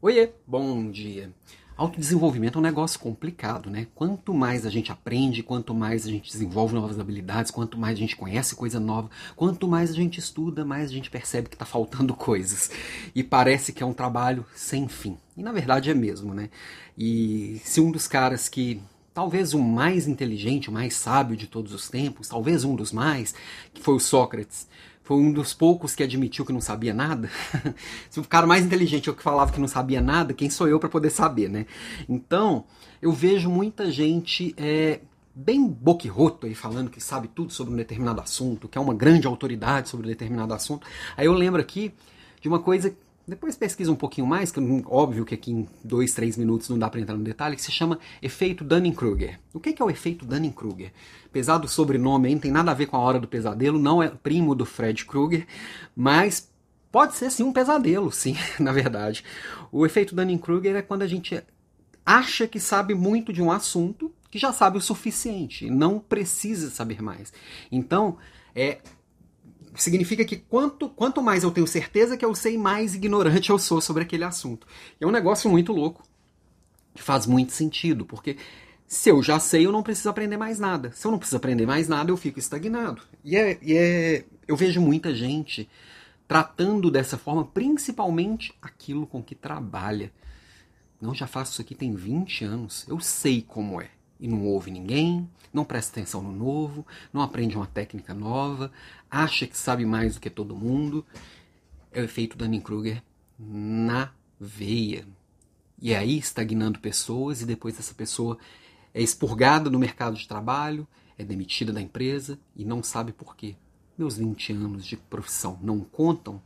Oiê, bom dia. Autodesenvolvimento é um negócio complicado, né? Quanto mais a gente aprende, quanto mais a gente desenvolve novas habilidades, quanto mais a gente conhece coisa nova, quanto mais a gente estuda, mais a gente percebe que está faltando coisas. E parece que é um trabalho sem fim. E na verdade é mesmo, né? E se um dos caras que talvez o mais inteligente, o mais sábio de todos os tempos, talvez um dos mais, que foi o Sócrates, foi um dos poucos que admitiu que não sabia nada. Se o cara mais inteligente é o que falava que não sabia nada, quem sou eu para poder saber, né? Então, eu vejo muita gente é, bem boquirroto aí falando que sabe tudo sobre um determinado assunto, que é uma grande autoridade sobre um determinado assunto. Aí eu lembro aqui de uma coisa depois pesquisa um pouquinho mais, que óbvio que aqui em dois, três minutos não dá para entrar no detalhe, que se chama efeito Dunning-Kruger. O que é o efeito Dunning-Kruger? Apesar do sobrenome, não tem nada a ver com a hora do pesadelo, não é primo do Fred Krueger, mas pode ser sim um pesadelo, sim, na verdade. O efeito Dunning-Kruger é quando a gente acha que sabe muito de um assunto que já sabe o suficiente, não precisa saber mais. Então, é significa que quanto, quanto mais eu tenho certeza que eu sei, mais ignorante eu sou sobre aquele assunto. É um negócio muito louco, que faz muito sentido, porque se eu já sei, eu não preciso aprender mais nada. Se eu não preciso aprender mais nada, eu fico estagnado. E é, e é eu vejo muita gente tratando dessa forma, principalmente aquilo com que trabalha. Não, já faço isso aqui tem 20 anos, eu sei como é e não ouve ninguém, não presta atenção no novo, não aprende uma técnica nova, acha que sabe mais do que todo mundo. É o efeito Dunning-Kruger na veia. E aí estagnando pessoas e depois essa pessoa é expurgada no mercado de trabalho, é demitida da empresa e não sabe por quê. Meus 20 anos de profissão não contam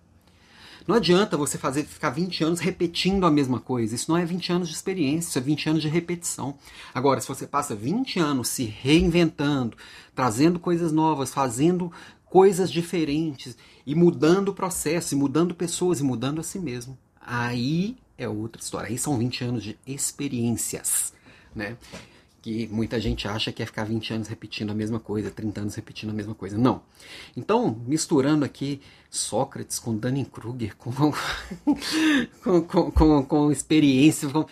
não adianta você fazer ficar 20 anos repetindo a mesma coisa. Isso não é 20 anos de experiência, isso é 20 anos de repetição. Agora, se você passa 20 anos se reinventando, trazendo coisas novas, fazendo coisas diferentes e mudando o processo, e mudando pessoas e mudando a si mesmo, aí é outra história. Aí são 20 anos de experiências, né? Que muita gente acha que é ficar 20 anos repetindo a mesma coisa, 30 anos repetindo a mesma coisa. Não. Então, misturando aqui Sócrates com Dunning-Kruger, com, com, com, com, com experiência. Com...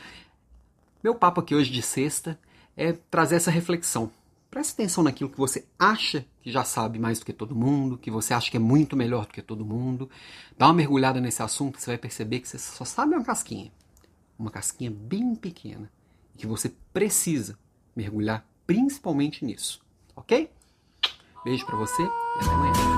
Meu papo aqui hoje de sexta é trazer essa reflexão. Preste atenção naquilo que você acha que já sabe mais do que todo mundo, que você acha que é muito melhor do que todo mundo. Dá uma mergulhada nesse assunto, você vai perceber que você só sabe uma casquinha. Uma casquinha bem pequena. Que você precisa mergulhar principalmente nisso, ok? Beijo para você e até amanhã.